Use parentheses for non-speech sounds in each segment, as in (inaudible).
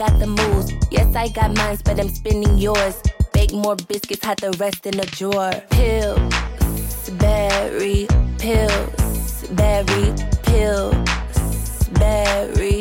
Got the moves. Yes, I got mines, but I'm spending yours. Bake more biscuits, hide the rest in a drawer. Pills, berry, pills, berry, pills, berry.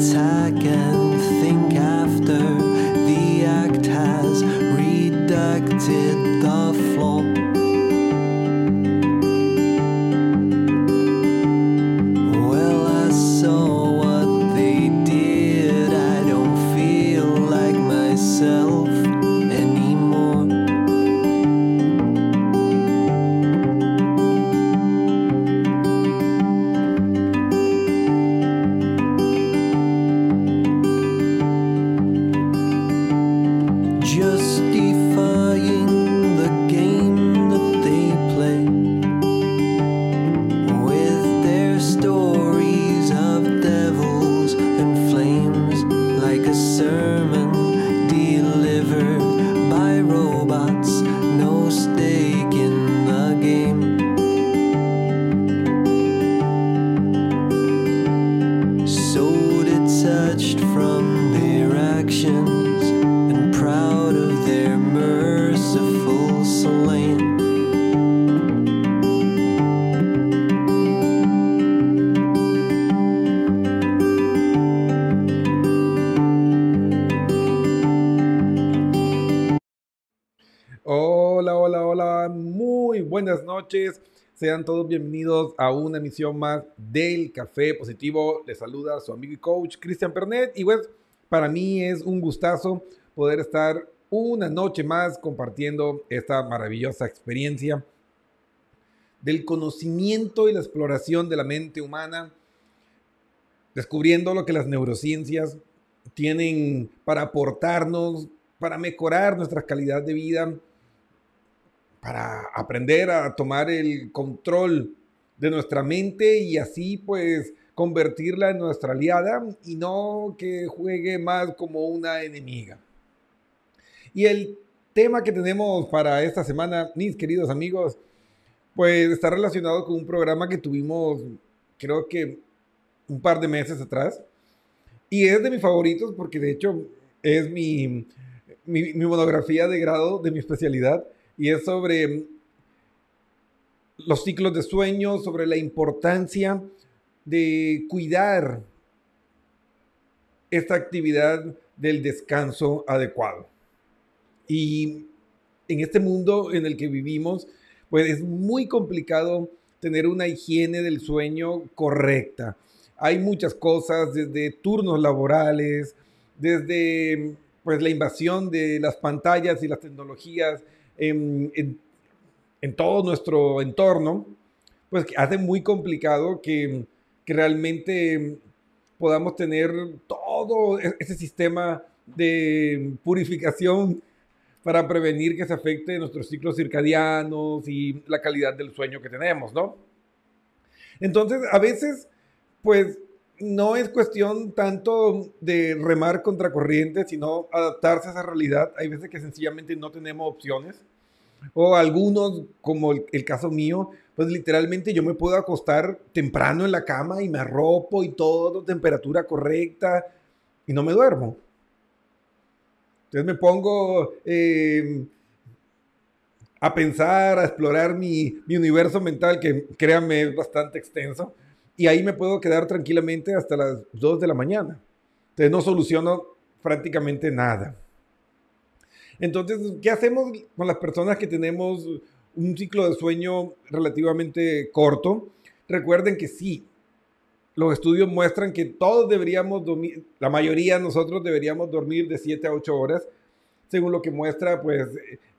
attack and think after. Sean todos bienvenidos a una emisión más del Café Positivo. Les saluda su amigo y coach Cristian Pernet. Y pues, para mí es un gustazo poder estar una noche más compartiendo esta maravillosa experiencia del conocimiento y la exploración de la mente humana, descubriendo lo que las neurociencias tienen para aportarnos, para mejorar nuestra calidad de vida para aprender a tomar el control de nuestra mente y así pues convertirla en nuestra aliada y no que juegue más como una enemiga. Y el tema que tenemos para esta semana, mis queridos amigos, pues está relacionado con un programa que tuvimos creo que un par de meses atrás y es de mis favoritos porque de hecho es mi, mi, monografía de grado de mi especialidad y es sobre los ciclos de sueño, sobre la importancia de cuidar esta actividad del descanso adecuado. Y en este mundo en el que vivimos, pues es muy complicado tener una higiene del sueño correcta. Hay muchas cosas, desde turnos laborales, desde pues la invasión de las pantallas y las tecnologías en, todo nuestro entorno, pues hace muy complicado que, realmente podamos tener todo e, ese sistema de purificación para prevenir que se afecte nuestros ciclos circadianos y la calidad del sueño que tenemos, ¿no? Entonces, a veces, pues, no es cuestión tanto de remar contra corriente, sino adaptarse a esa realidad. Hay veces que sencillamente no tenemos opciones o algunos, como el, caso mío, pues literalmente yo me puedo acostar temprano en la cama y me arropo y todo, temperatura correcta, y no me duermo. Entonces me pongo em, a pensar, a explorar mi, mi, universo mental, que créanme es bastante extenso, y ahí me puedo quedar tranquilamente hasta las 2 de la mañana. Entonces no soluciono prácticamente nada. Entonces, ¿qué hacemos con las personas que tenemos un ciclo de sueño relativamente corto? Recuerden que sí, los estudios muestran que todos deberíamos dormir, la mayoría de nosotros deberíamos dormir de 7 a 8 horas, según lo que muestra pues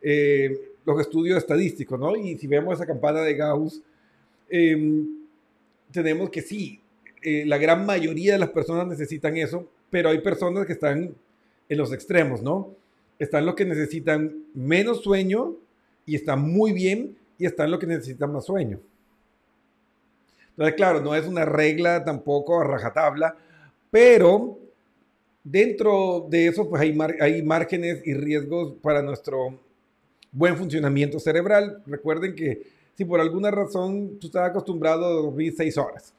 eh, los estudios estadísticos, ¿no? Y si vemos esa campana de Gauss, em, tenemos que sí, eh, la gran mayoría de las personas necesitan eso, pero hay personas que están en los extremos, ¿no? están los que necesitan menos sueño y están muy bien, y están los que necesitan más sueño. Entonces, claro, no es una regla tampoco a rajatabla, pero dentro de eso, pues hay, hay márgenes y riesgos para nuestro buen funcionamiento cerebral. Recuerden que si por alguna razón tú estás acostumbrado a dormir seis horas,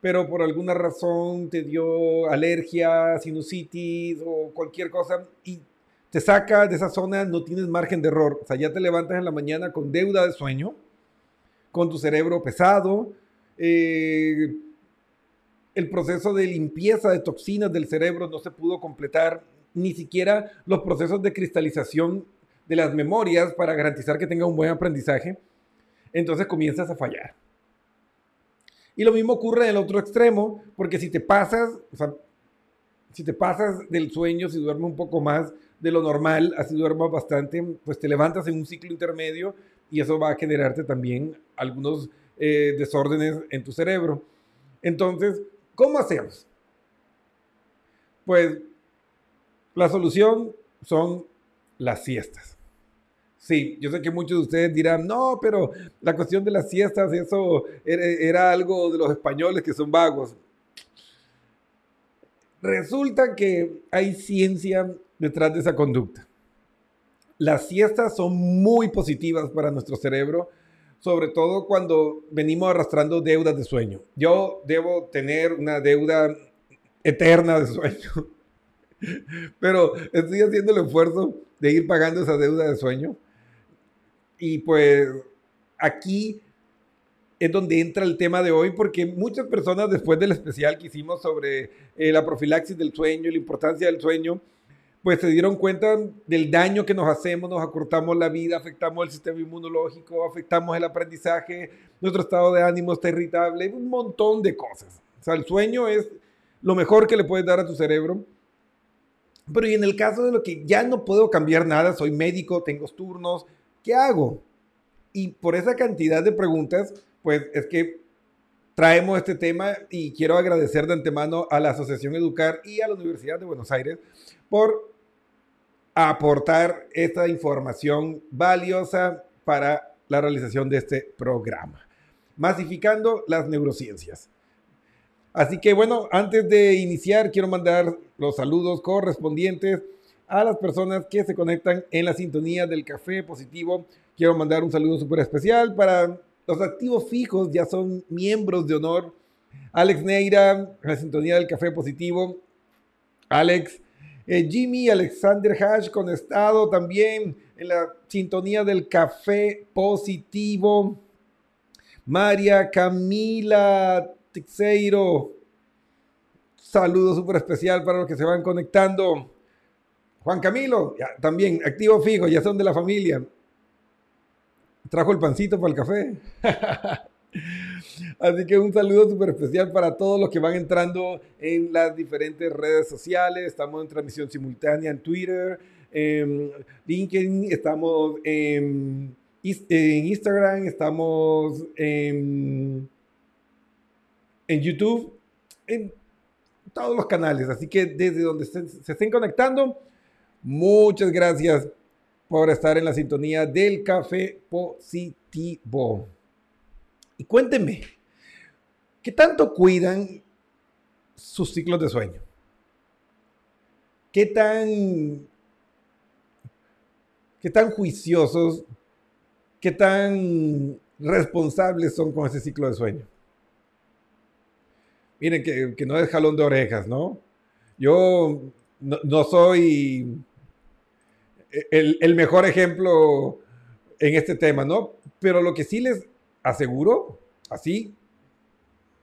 pero por alguna razón te dio alergia, sinusitis o cualquier cosa y te saca de esa zona, no tienes margen de error. O sea, ya te levantas en la mañana con deuda de sueño, con tu cerebro pesado, eh, el proceso de limpieza de toxinas del cerebro no se pudo completar, ni siquiera los procesos de cristalización de las memorias para garantizar que tenga un buen aprendizaje, entonces comienzas a fallar. Y lo mismo ocurre en el otro extremo, porque si te pasas, o sea, si te pasas del sueño, si duermes un poco más, de lo normal, así duermas bastante, pues te levantas en un ciclo intermedio y eso va a generarte también algunos eh, desórdenes en tu cerebro. Entonces, ¿cómo hacemos? Pues la solución son las siestas. Sí, yo sé que muchos de ustedes dirán, no, pero la cuestión de las siestas, eso era, era algo de los españoles que son vagos. Resulta que hay ciencia detrás de esa conducta. Las siestas son muy positivas para nuestro cerebro, sobre todo cuando venimos arrastrando deudas de sueño. Yo debo tener una deuda eterna de sueño, (laughs) pero estoy haciendo el esfuerzo de ir pagando esa deuda de sueño. Y pues aquí es donde entra el tema de hoy, porque muchas personas después del especial que hicimos sobre eh, la profilaxis del sueño la importancia del sueño, pues se dieron cuenta del daño que nos hacemos, nos acortamos la vida, afectamos el sistema inmunológico, afectamos el aprendizaje, nuestro estado de ánimo está irritable, un montón de cosas. O sea, el sueño es lo mejor que le puedes dar a tu cerebro. Pero y en el caso de lo que ya no puedo cambiar nada, soy médico, tengo turnos, ¿qué hago? Y por esa cantidad de preguntas, pues es que traemos este tema y quiero agradecer de antemano a la Asociación Educar y a la Universidad de Buenos Aires por aportar esta información valiosa para la realización de este programa, masificando las neurociencias. Así que bueno, antes de iniciar, quiero mandar los saludos correspondientes a las personas que se conectan en la sintonía del Café Positivo. Quiero mandar un saludo súper especial para los activos fijos, ya son miembros de honor. Alex Neira, la sintonía del Café Positivo. Alex, eh, Jimmy Alexander Hash con estado también en la sintonía del café positivo. María Camila Tixeiro. Saludo súper especial para los que se van conectando. Juan Camilo, también activo fijo, ya son de la familia. Trajo el pancito para el café. (laughs) Así que un saludo súper especial para todos los que van entrando en las diferentes redes sociales. Estamos en transmisión simultánea en Twitter, en LinkedIn, estamos en, Instagram, estamos en, YouTube, en todos los canales. Así que desde donde se, se estén conectando, muchas gracias por estar en la sintonía del café positivo. Y cuéntenme, ¿qué tanto cuidan sus ciclos de sueño? ¿Qué tan, qué tan juiciosos, qué tan responsables son con ese ciclo de sueño? Miren, que, no es jalón de orejas, ¿no? Yo no, soy el, mejor ejemplo en este tema, ¿no? Pero lo que sí les aseguro, así,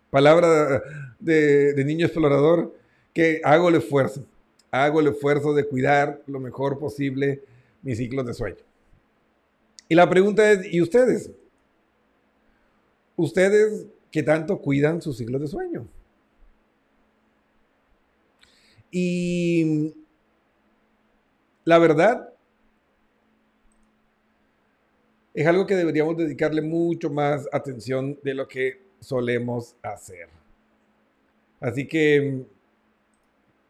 palabra de, niño explorador, que hago el esfuerzo, hago el esfuerzo de cuidar lo mejor posible mis ciclos de sueño. Y la pregunta es, ¿y ustedes? ¿Ustedes qué tanto cuidan sus ciclos de sueño? Y la verdad es algo que deberíamos dedicarle mucho más atención de lo que solemos hacer. Así que,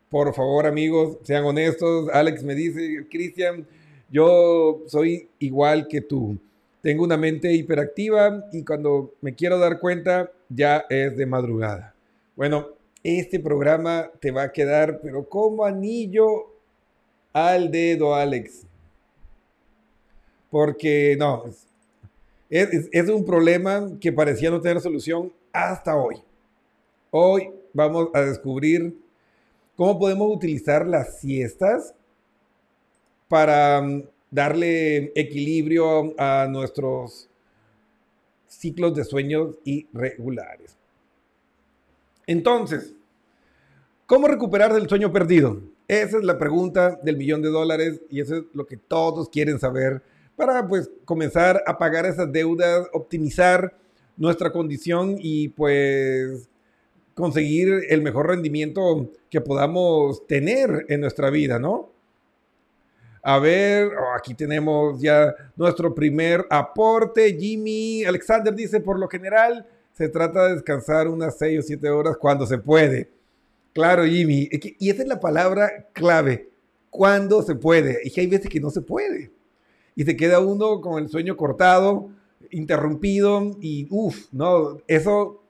por favor amigos, sean honestos. Alex me dice, Cristian, yo soy igual que tú. Tengo una mente hiperactiva y cuando me quiero dar cuenta ya es de madrugada. Bueno, este programa te va a quedar, pero como anillo al dedo, Alex porque no, es, un problema que parecía no tener solución hasta hoy. Hoy vamos a descubrir cómo podemos utilizar las siestas para mm, darle equilibrio a nuestros ciclos de sueños irregulares. Entonces, ¿cómo recuperar del sueño perdido? Esa es la pregunta del millón de dólares y eso es lo que todos quieren saber para pues comenzar a pagar esas deudas, optimizar nuestra condición y pues conseguir el mejor rendimiento que podamos tener en nuestra vida, ¿no? A ver, oh, aquí tenemos ya nuestro primer aporte. Jimmy Alexander dice, por lo general, se trata de descansar unas 6 o 7 horas cuando se puede. Claro, Jimmy. Y esa es la palabra clave. Cuando se puede. Y que hay veces que no se puede y se queda uno con el sueño cortado, interrumpido y uff, ¿no? Eso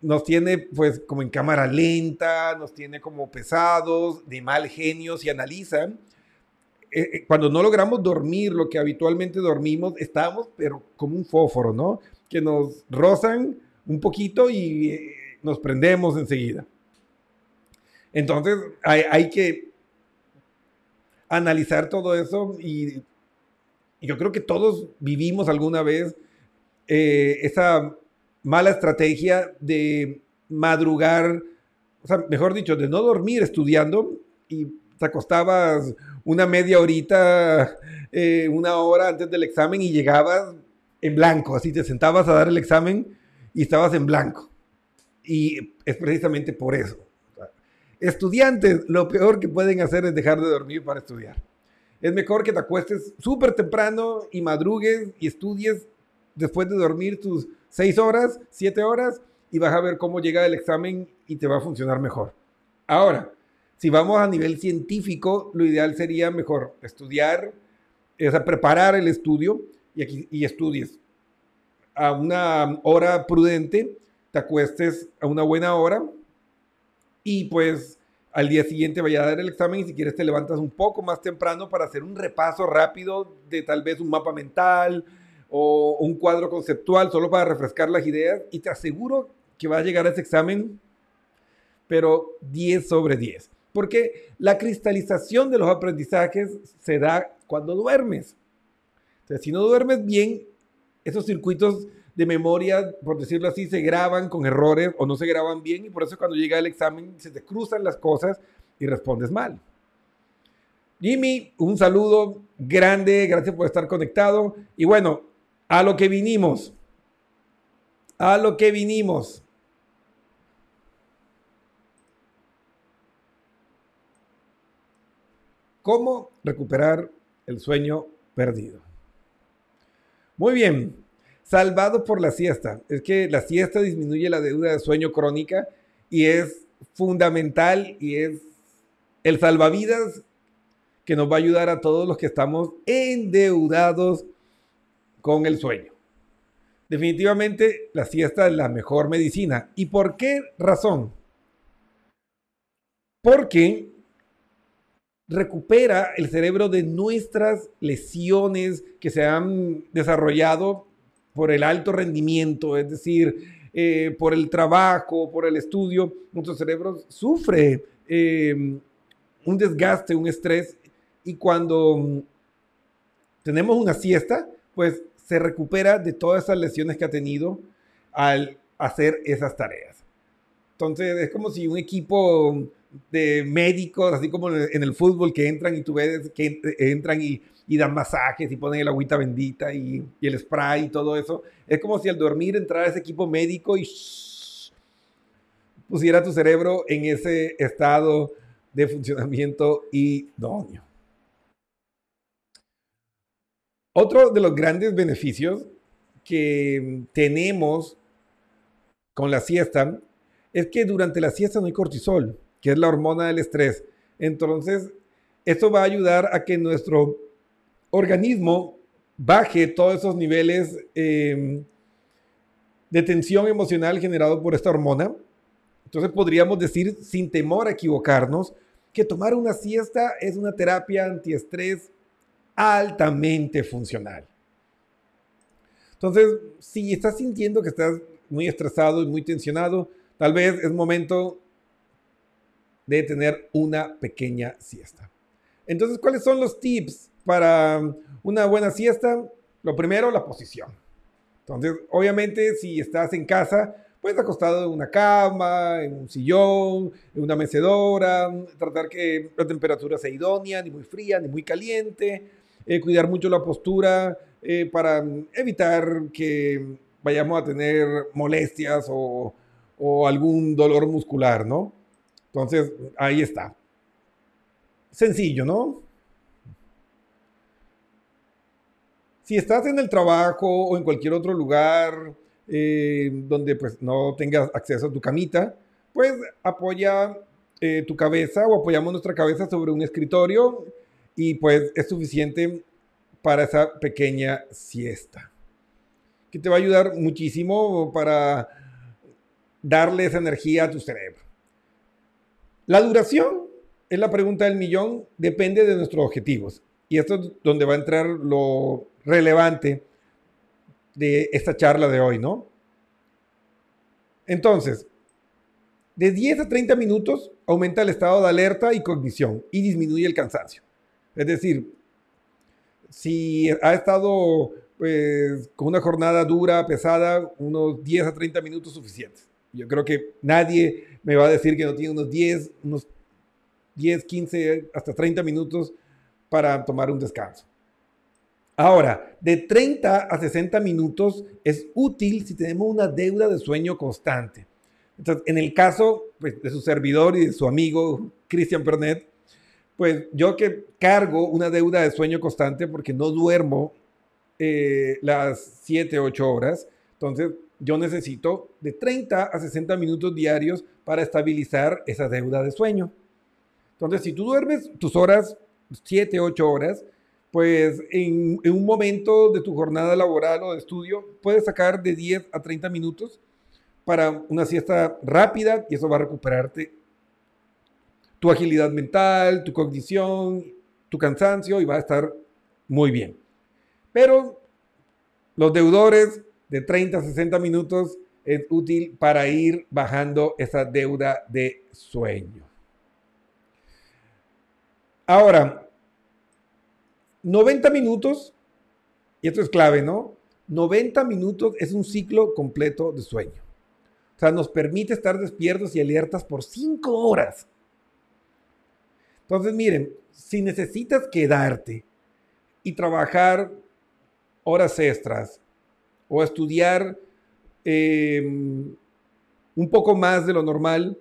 nos tiene pues como en cámara lenta, nos tiene como pesados, de mal genio, si analizan. Eh, eh, cuando no logramos dormir lo que habitualmente dormimos, estamos pero como un fósforo, ¿no? Que nos rozan un poquito y eh, nos prendemos enseguida. Entonces hay que analizar todo eso y, yo creo que todos vivimos alguna vez eh, esa mala estrategia de madrugar, o sea, mejor dicho, de no dormir estudiando y te acostabas una media horita, eh, una hora antes del examen y llegabas en blanco, así te sentabas a dar el examen y estabas en blanco. Y es precisamente por eso. Estudiantes, lo peor que pueden hacer es dejar de dormir para estudiar. Es mejor que te acuestes súper temprano y madrugues y estudies después de dormir tus seis horas, siete horas y vas a ver cómo llega el examen y te va a funcionar mejor. Ahora, si vamos a nivel científico, lo ideal sería mejor estudiar, es preparar el estudio y, estudies a una hora prudente, te acuestes a una buena hora y pues al día siguiente vaya a dar el examen y si quieres te levantas un poco más temprano para hacer un repaso rápido de tal vez un mapa mental o un cuadro conceptual solo para refrescar las ideas y te aseguro que va a llegar a ese examen pero 10 sobre 10. Porque la cristalización de los aprendizajes se da cuando duermes. Si no duermes bien, esos circuitos de memoria, por decirlo así, se graban con errores o no se graban bien y por eso cuando llega el examen se te cruzan las cosas y respondes mal. Jimmy, un saludo grande, gracias por estar conectado. Y bueno, a lo que vinimos. A lo que vinimos. ¿Cómo recuperar el sueño perdido? Muy bien, salvado por la siesta. Es que la siesta disminuye la deuda de sueño crónica y es fundamental y es el salvavidas que nos va a ayudar a todos los que estamos endeudados con el sueño. Definitivamente la siesta es la mejor medicina. ¿Y por qué razón? Porque recupera el cerebro de nuestras lesiones que se han desarrollado por el alto rendimiento, es decir, eh, por el trabajo, por el estudio, nuestro cerebro sufre eh, un desgaste, un estrés, y cuando mm, tenemos una siesta, pues se recupera de todas esas lesiones que ha tenido al hacer esas tareas. Entonces es como si un equipo de médicos, así como en el fútbol, que entran y tú ves que entran y, dan masajes y ponen el agüita bendita y, el spray y todo eso. Es como si al dormir entrara ese equipo médico y pusiera tu cerebro en ese estado de funcionamiento idóneo. Otro de los grandes beneficios que tenemos con la siesta es que durante la siesta no hay cortisol que es la hormona del estrés. Entonces, esto va a ayudar a que nuestro organismo baje todos esos niveles em, de tensión emocional generado por esta hormona. Entonces podríamos decir, sin temor a equivocarnos, que tomar una siesta es una terapia antiestrés altamente funcional. Entonces, si estás sintiendo que estás muy estresado y muy tensionado, tal vez es momento de tener una pequeña siesta. Entonces, ¿cuáles son los tips para una buena siesta? Lo primero, la posición. Entonces, obviamente, si estás en casa, pues acostado en una cama, en un sillón, en una mecedora, tratar que la temperatura sea idónea, ni muy fría, ni muy caliente, eh, cuidar mucho la postura eh, para evitar que vayamos a tener molestias o, o algún dolor muscular, ¿no? Entonces, ahí está. Sencillo, ¿no? Si estás en el trabajo o en cualquier otro lugar eh, donde pues no tengas acceso a tu camita, pues apoya eh, tu cabeza o apoyamos nuestra cabeza sobre un escritorio y pues es suficiente para esa pequeña siesta. Que te va a ayudar muchísimo para darle esa energía a tu cerebro. La duración es la pregunta del millón, depende de nuestros objetivos. Y esto es donde va a entrar lo relevante de esta charla de hoy, ¿no? Entonces, de 10 a 30 minutos aumenta el estado de alerta y cognición y disminuye el cansancio. Es decir, si ha estado pues, con una jornada dura, pesada, unos 10 a 30 minutos suficientes. Yo creo que nadie me va a decir que no tiene unos 10, unos 10, 15, hasta 30 minutos para tomar un descanso. Ahora, de 30 a 60 minutos es útil si tenemos una deuda de sueño constante. Entonces, en el caso pues, de su servidor y de su amigo Christian Pernet, pues yo que cargo una deuda de sueño constante porque no duermo eh, las 7, 8 horas, entonces yo necesito de 30 a 60 minutos diarios para estabilizar esa deuda de sueño. Entonces, si tú duermes tus horas, 7, 8 horas, pues en, un momento de tu jornada laboral o de estudio, puedes sacar de 10 a 30 minutos para una siesta rápida y eso va a recuperarte tu agilidad mental, tu cognición, tu cansancio y va a estar muy bien. Pero los deudores de 30 a 60 minutos es útil para ir bajando esa deuda de sueño. Ahora, 90 minutos, y esto es clave, ¿no? 90 minutos es un ciclo completo de sueño. O sea, nos permite estar despiertos y alertas por 5 horas. Entonces, miren, si necesitas quedarte y trabajar horas extras o estudiar em, un poco más de lo normal,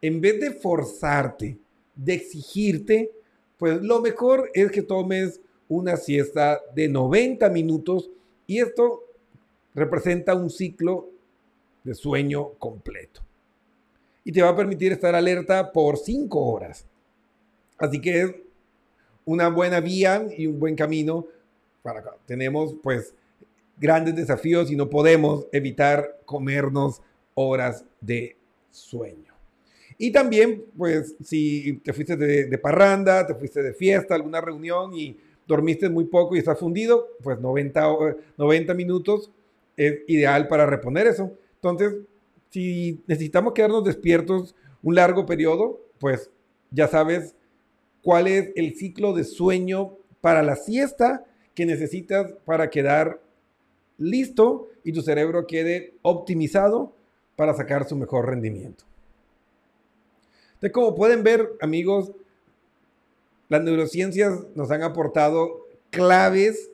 en vez de forzarte, de exigirte, pues lo mejor es que tomes una siesta de 90 minutos y esto representa un ciclo de sueño completo. Y te va a permitir estar alerta por 5 horas. Así que es una buena vía y un buen camino para acá. Tenemos pues grandes desafíos y no podemos evitar comernos horas de sueño. Y también, pues, si te fuiste de, parranda, te fuiste de fiesta, alguna reunión y dormiste muy poco y estás fundido, pues 90, 90 minutos es ideal para reponer eso. Entonces, si necesitamos quedarnos despiertos un largo periodo, pues ya sabes cuál es el ciclo de sueño para la siesta que necesitas para quedar listo y tu cerebro quede optimizado para sacar su mejor rendimiento. Como pueden ver, amigos, las neurociencias nos han aportado claves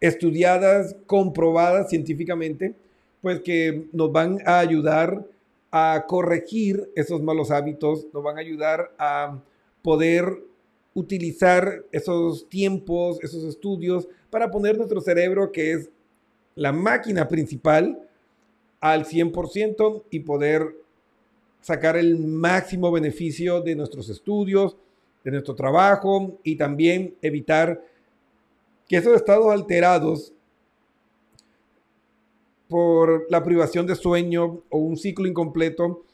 estudiadas, comprobadas científicamente, pues que nos van a ayudar a corregir esos malos hábitos, nos van a ayudar a poder utilizar esos tiempos, esos estudios, para poner nuestro cerebro, que es la máquina principal, al 100% y poder sacar el máximo beneficio de nuestros estudios, de nuestro trabajo y también evitar que esos estados alterados por la privación de sueño o un ciclo incompleto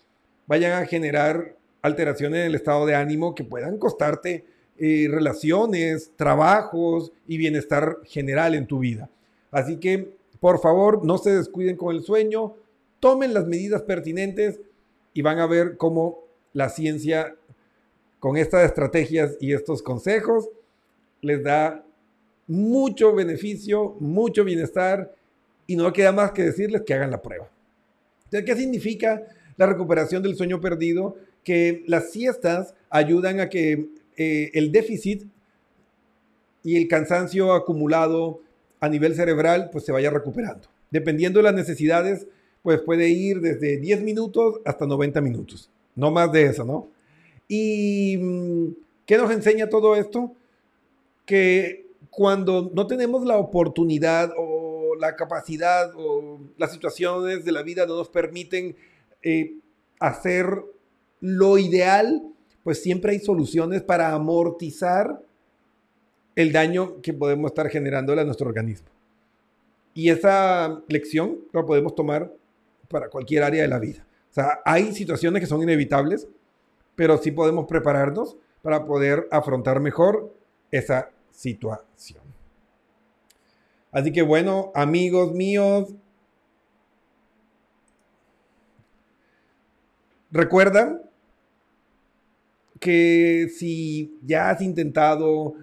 vayan a generar alteraciones en el estado de ánimo que puedan costarte eh, relaciones, trabajos y bienestar general en tu vida. Así que, por favor, no se descuiden con el sueño, tomen las medidas pertinentes y van a ver cómo la ciencia, con estas estrategias y estos consejos, les da mucho beneficio, mucho bienestar y no queda más que decirles que hagan la prueba. Entonces, ¿qué significa la recuperación del sueño perdido? Que las siestas ayudan a que eh, el déficit y el cansancio acumulado a nivel cerebral pues se vaya recuperando. Dependiendo de las necesidades, pues puede ir desde 10 minutos hasta 90 minutos. No más de eso, ¿no? ¿Y mm, qué nos enseña todo esto? Que cuando no tenemos la oportunidad o la capacidad o las situaciones de la vida no nos permiten eh, hacer lo ideal, pues siempre hay soluciones para amortizar el daño que podemos estar generándole a nuestro organismo. Y esa lección la podemos tomar para cualquier área de la vida. O sea, hay situaciones que son inevitables, pero sí podemos prepararnos para poder afrontar mejor esa situación. Así que bueno, amigos míos, recuerdan que si ya has intentado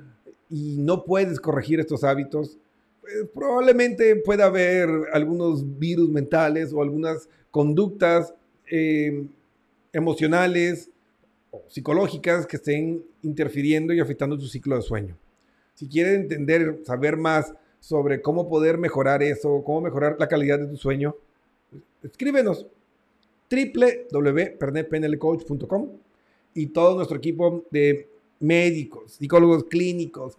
y no puedes corregir estos hábitos, pues probablemente pueda haber algunos virus mentales o algunas conductas eh, emocionales o psicológicas que estén interfiriendo y afectando tu ciclo de sueño. Si quieres entender, saber más sobre cómo poder mejorar eso, cómo mejorar la calidad de tu sueño, escríbenos www.pernetpnlcoach.com y todo nuestro equipo de médicos, psicólogos clínicos,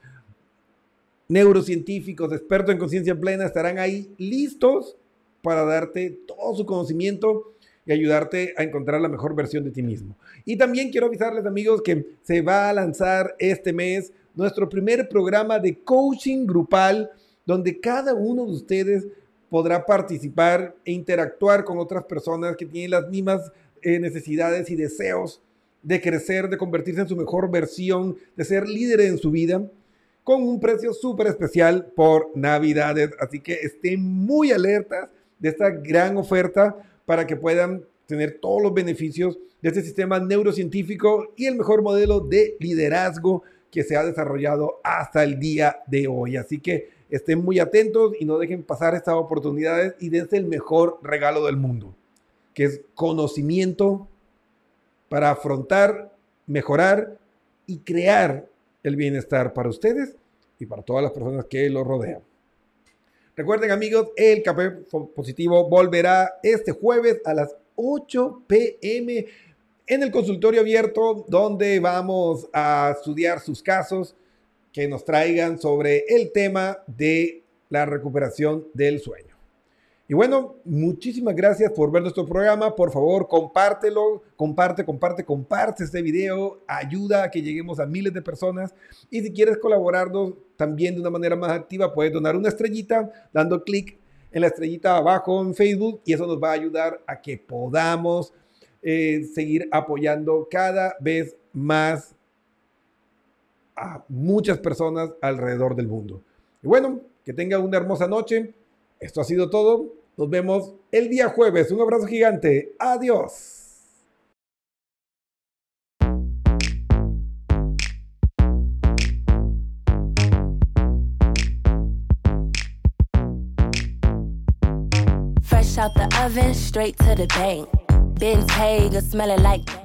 neurocientíficos, expertos en conciencia plena estarán ahí listos para darte todo su conocimiento y ayudarte a encontrar la mejor versión de ti mismo. Y también quiero avisarles amigos que se va a lanzar este mes nuestro primer programa de coaching grupal donde cada uno de ustedes podrá participar e interactuar con otras personas que tienen las mismas eh, necesidades y deseos de crecer, de convertirse en su mejor versión, de ser líder en su vida, con un precio súper especial por Navidades. Así que estén muy alertas de esta gran oferta para que puedan tener todos los beneficios de este sistema neurocientífico y el mejor modelo de liderazgo que se ha desarrollado hasta el día de hoy. Así que estén muy atentos y no dejen pasar estas oportunidades y dense el mejor regalo del mundo, que es conocimiento para afrontar, mejorar y crear el bienestar para ustedes y para todas las personas que los rodean. Recuerden amigos, el café positivo volverá este jueves a las 8 pm en el consultorio abierto donde vamos a estudiar sus casos que nos traigan sobre el tema de la recuperación del sueño. Y bueno, muchísimas gracias por ver nuestro programa. Por favor, compártelo, comparte, comparte, comparte este video. Ayuda a que lleguemos a miles de personas. Y si quieres colaborarnos también de una manera más activa, puedes donar una estrellita dando clic en la estrellita abajo en Facebook y eso nos va a ayudar a que podamos eh, seguir apoyando cada vez más a muchas personas alrededor del mundo. Y bueno, que tengan una hermosa noche. Esto ha sido todo. Nos vemos el día jueves. Un abrazo gigante. Adiós. Fresh out the oven, straight to the bank. Ben's Hager, smelling like